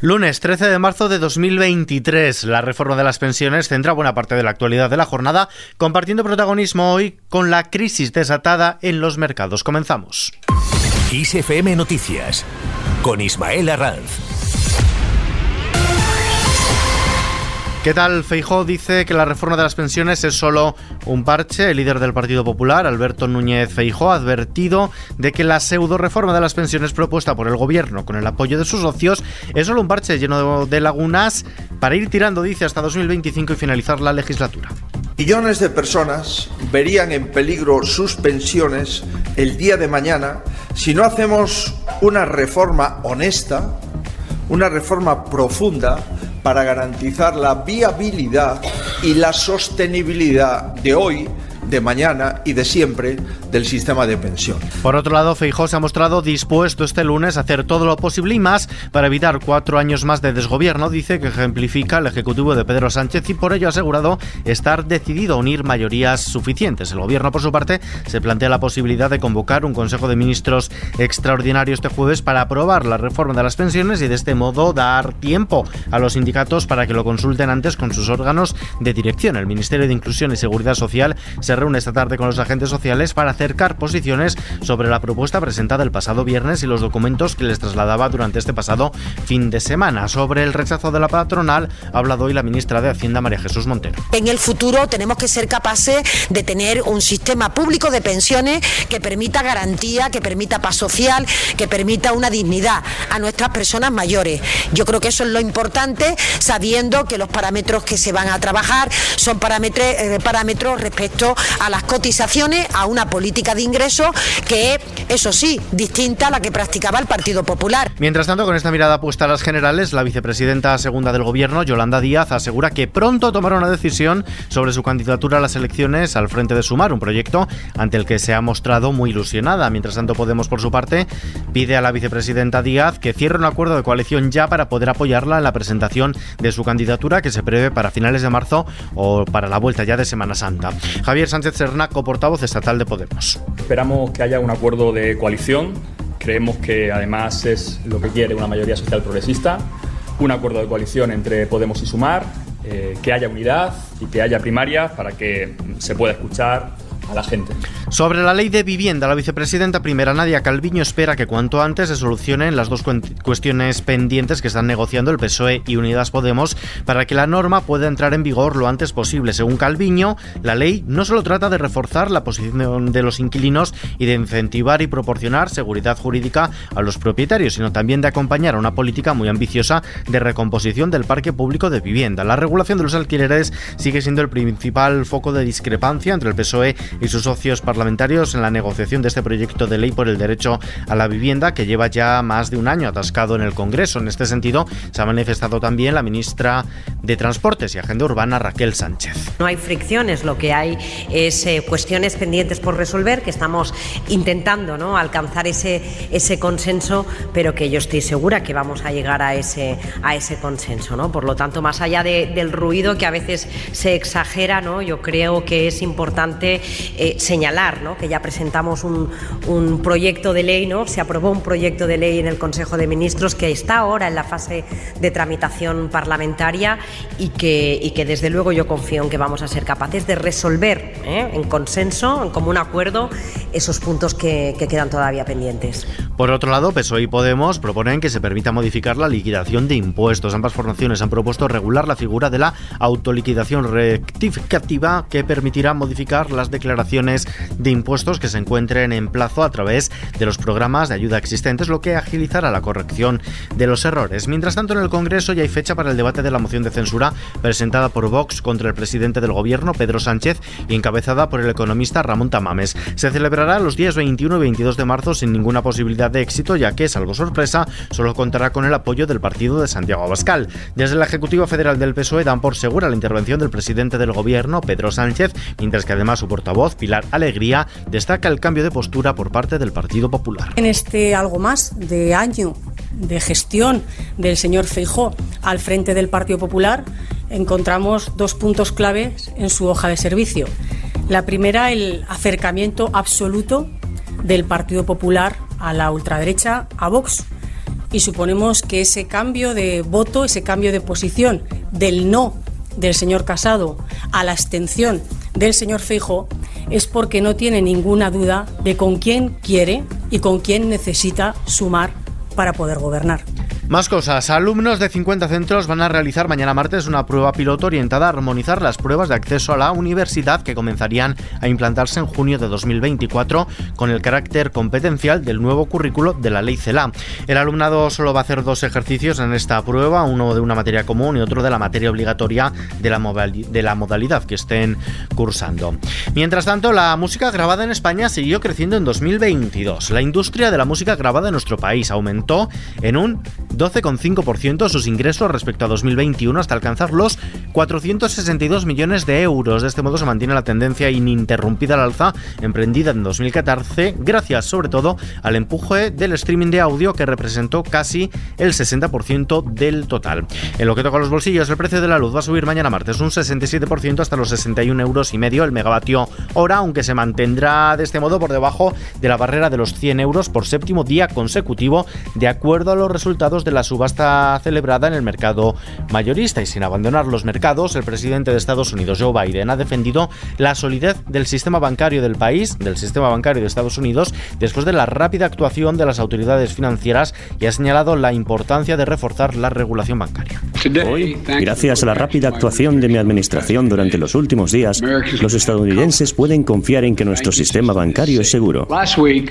Lunes 13 de marzo de 2023, la reforma de las pensiones centra buena parte de la actualidad de la jornada, compartiendo protagonismo hoy con la crisis desatada en los mercados. Comenzamos. ISFM Noticias, con Ismael Arranz. ¿Qué tal? Feijó dice que la reforma de las pensiones es solo un parche. El líder del Partido Popular, Alberto Núñez Feijó, ha advertido de que la pseudo reforma de las pensiones propuesta por el gobierno con el apoyo de sus socios es solo un parche lleno de lagunas para ir tirando, dice, hasta 2025 y finalizar la legislatura. Millones de personas verían en peligro sus pensiones el día de mañana si no hacemos una reforma honesta, una reforma profunda para garantizar la viabilidad y la sostenibilidad de hoy de mañana y de siempre del sistema de pensión. Por otro lado, Feijó se ha mostrado dispuesto este lunes a hacer todo lo posible y más para evitar cuatro años más de desgobierno, dice que ejemplifica el Ejecutivo de Pedro Sánchez y por ello ha asegurado estar decidido a unir mayorías suficientes. El Gobierno, por su parte, se plantea la posibilidad de convocar un Consejo de Ministros extraordinario este jueves para aprobar la reforma de las pensiones y de este modo dar tiempo a los sindicatos para que lo consulten antes con sus órganos de dirección. El Ministerio de Inclusión y Seguridad Social se reúne esta tarde con los agentes sociales para acercar posiciones sobre la propuesta presentada el pasado viernes y los documentos que les trasladaba durante este pasado fin de semana. Sobre el rechazo de la patronal ha hablado hoy la ministra de Hacienda María Jesús Montero. En el futuro tenemos que ser capaces de tener un sistema público de pensiones que permita garantía, que permita paz social, que permita una dignidad a nuestras personas mayores. Yo creo que eso es lo importante, sabiendo que los parámetros que se van a trabajar son parámetros, eh, parámetros respecto a las cotizaciones, a una política de ingresos que es, eso sí, distinta a la que practicaba el Partido Popular. Mientras tanto, con esta mirada puesta a las generales, la vicepresidenta segunda del Gobierno, Yolanda Díaz, asegura que pronto tomará una decisión sobre su candidatura a las elecciones al frente de Sumar, un proyecto ante el que se ha mostrado muy ilusionada. Mientras tanto, Podemos, por su parte, pide a la vicepresidenta Díaz que cierre un acuerdo de coalición ya para poder apoyarla en la presentación de su candidatura que se prevé para finales de marzo o para la vuelta ya de Semana Santa. Javier Sánchez Sernaco, portavoz estatal de Podemos. Esperamos que haya un acuerdo de coalición. Creemos que además es lo que quiere una mayoría social progresista. Un acuerdo de coalición entre Podemos y Sumar, eh, que haya unidad y que haya primaria para que se pueda escuchar la gente. Sobre la ley de vivienda, la vicepresidenta primera Nadia Calviño espera que cuanto antes se solucionen las dos cuestiones pendientes que están negociando el PSOE y Unidas Podemos para que la norma pueda entrar en vigor lo antes posible. Según Calviño, la ley no solo trata de reforzar la posición de los inquilinos y de incentivar y proporcionar seguridad jurídica a los propietarios, sino también de acompañar a una política muy ambiciosa de recomposición del parque público de vivienda. La regulación de los alquileres sigue siendo el principal foco de discrepancia entre el PSOE y sus socios parlamentarios en la negociación de este proyecto de ley por el derecho a la vivienda que lleva ya más de un año atascado en el Congreso. En este sentido, se ha manifestado también la ministra de Transportes y Agenda Urbana, Raquel Sánchez. No hay fricciones, lo que hay es eh, cuestiones pendientes por resolver, que estamos intentando ¿no? alcanzar ese, ese consenso, pero que yo estoy segura que vamos a llegar a ese, a ese consenso. ¿no? Por lo tanto, más allá de, del ruido que a veces se exagera, ¿no? yo creo que es importante eh, señalar que ya presentamos un, proyecto de ley, ¿no? se aprobó un proyecto de ley en el Consejo de Ministros que está ahora en la fase de tramitación parlamentaria y que, y que desde luego yo confío en que vamos a ser capaces de resolver ¿eh? en consenso, en común acuerdo, esos puntos que, que quedan todavía pendientes. Por otro lado, PSOE y Podemos proponen que se permita modificar la liquidación de impuestos. Ambas formaciones han propuesto regular la figura de la autoliquidación rectificativa que permitirá modificar las declaraciones de impuestos que se encuentren en plazo a través de los programas de ayuda existentes, lo que agilizará la corrección de los errores. Mientras tanto, en el Congreso ya hay fecha para el debate de la moción de censura presentada por Vox contra el presidente del Gobierno, Pedro Sánchez, y encabezada por el economista Ramón Tamames. Se celebrará los días 21 y 22 de marzo sin ninguna posibilidad de éxito, ya que, salvo sorpresa, solo contará con el apoyo del partido de Santiago Abascal. Desde la Ejecutiva Federal del PSOE dan por segura la intervención del presidente del Gobierno, Pedro Sánchez, mientras que además su portavoz, Pilar Alegría, destaca el cambio de postura por parte del Partido Popular. En este algo más de año de gestión del señor Feijó al frente del Partido Popular, encontramos dos puntos claves en su hoja de servicio. La primera, el acercamiento absoluto del Partido Popular a la ultraderecha, a Vox, y suponemos que ese cambio de voto, ese cambio de posición del no del señor Casado a la abstención del señor Feijo es porque no tiene ninguna duda de con quién quiere y con quién necesita sumar para poder gobernar. Más cosas. Alumnos de 50 centros van a realizar mañana martes una prueba piloto orientada a armonizar las pruebas de acceso a la universidad que comenzarían a implantarse en junio de 2024 con el carácter competencial del nuevo currículo de la ley CELA. El alumnado solo va a hacer dos ejercicios en esta prueba, uno de una materia común y otro de la materia obligatoria de la, de la modalidad que estén cursando. Mientras tanto, la música grabada en España siguió creciendo en 2022. La industria de la música grabada en nuestro país aumentó en un 12,5% sus ingresos respecto a 2021 hasta alcanzar los 462 millones de euros. De este modo se mantiene la tendencia ininterrumpida al alza emprendida en 2014 gracias sobre todo al empuje del streaming de audio que representó casi el 60% del total. En lo que toca a los bolsillos, el precio de la luz va a subir mañana martes un 67% hasta los 61 euros y medio el megavatio hora, aunque se mantendrá de este modo por debajo de la barrera de los 100 euros por séptimo día consecutivo de acuerdo a los resultados de la subasta celebrada en el mercado mayorista y sin abandonar los mercados, el presidente de Estados Unidos, Joe Biden, ha defendido la solidez del sistema bancario del país, del sistema bancario de Estados Unidos, después de la rápida actuación de las autoridades financieras y ha señalado la importancia de reforzar la regulación bancaria. Hoy, gracias a la rápida actuación de mi administración durante los últimos días, los estadounidenses pueden confiar en que nuestro sistema bancario es seguro.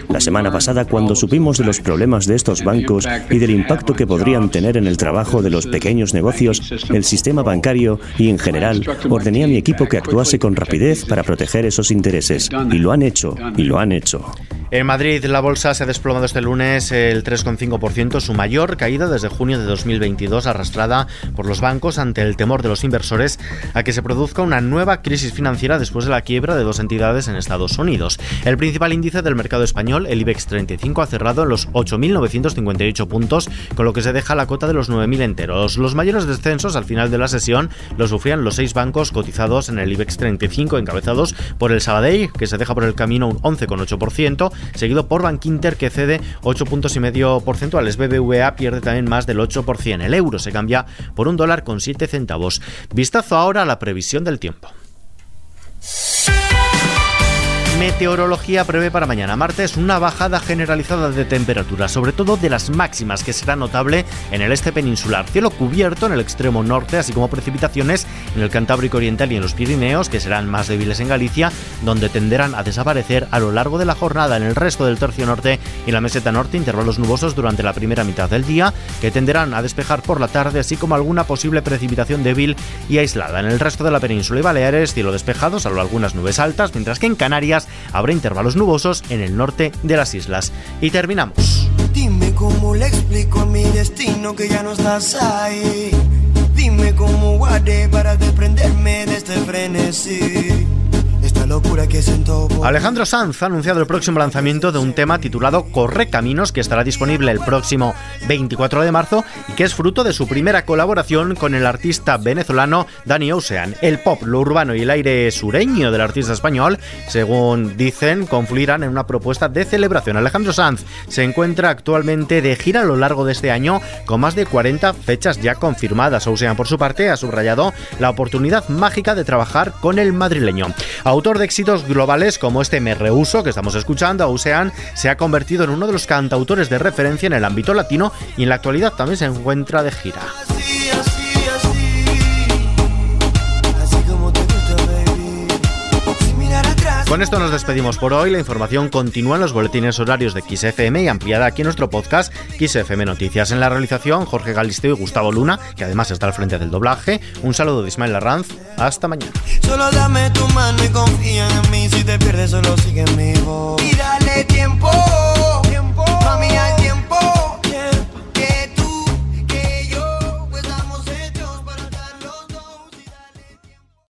La semana pasada, cuando supimos de los problemas de estos bancos y del impacto que podrían tener en el trabajo de los pequeños negocios, el sistema bancario y en general, ordené a mi equipo que actuase con rapidez para proteger esos intereses. Y lo han hecho, y lo han hecho. En Madrid, la bolsa se ha desplomado este lunes el 3,5%, su mayor caída desde junio de 2022, arrastrada por los bancos ante el temor de los inversores a que se produzca una nueva crisis financiera después de la quiebra de dos entidades en Estados Unidos. El principal índice del mercado español, el IBEX 35, ha cerrado en los 8.958 puntos, con lo que se deja la cota de los 9.000 enteros. Los mayores descensos al final de la sesión los sufrían los seis bancos cotizados en el IBEX 35, encabezados por el Sabadell, que se deja por el camino un 11,8%, seguido por Bankinter que cede 8 puntos y medio por ciento, al BBVA pierde también más del 8%. El euro se cambia por un dólar con 7 centavos. Vistazo ahora a la previsión del tiempo. Meteorología prevé para mañana martes una bajada generalizada de temperatura, sobre todo de las máximas, que será notable en el este peninsular. Cielo cubierto en el extremo norte, así como precipitaciones en el Cantábrico Oriental y en los Pirineos, que serán más débiles en Galicia, donde tenderán a desaparecer a lo largo de la jornada en el resto del tercio norte y la meseta norte, intervalos nubosos durante la primera mitad del día, que tenderán a despejar por la tarde, así como alguna posible precipitación débil y aislada. En el resto de la península y Baleares, cielo despejado, salvo algunas nubes altas, mientras que en Canarias habrá intervalos nubosos en el norte de las islas. Y terminamos. Dime cómo le explico a mi destino que ya no estás ahí. Dime cómo guardé para desprenderme de este frenesí Alejandro Sanz ha anunciado el próximo lanzamiento de un tema titulado Corre Caminos que estará disponible el próximo 24 de marzo y que es fruto de su primera colaboración con el artista venezolano Danny Ocean. El pop, lo urbano y el aire sureño del artista español, según dicen, confluirán en una propuesta de celebración. Alejandro Sanz se encuentra actualmente de gira a lo largo de este año con más de 40 fechas ya confirmadas. Ocean, por su parte, ha subrayado la oportunidad mágica de trabajar con el madrileño. Autor de éxitos globales como este Me Rehuso que estamos escuchando, Ausean, se ha convertido en uno de los cantautores de referencia en el ámbito latino y en la actualidad también se encuentra de gira. Con esto nos despedimos por hoy. La información continúa en los boletines horarios de XFM y ampliada aquí en nuestro podcast XFM Noticias. En la realización, Jorge Galisteo y Gustavo Luna, que además está al frente del doblaje. Un saludo de Ismael Arranz. Hasta mañana. Solo dame tu mano y confía en mí. Si te pierdes, solo sigue. Y dale tiempo.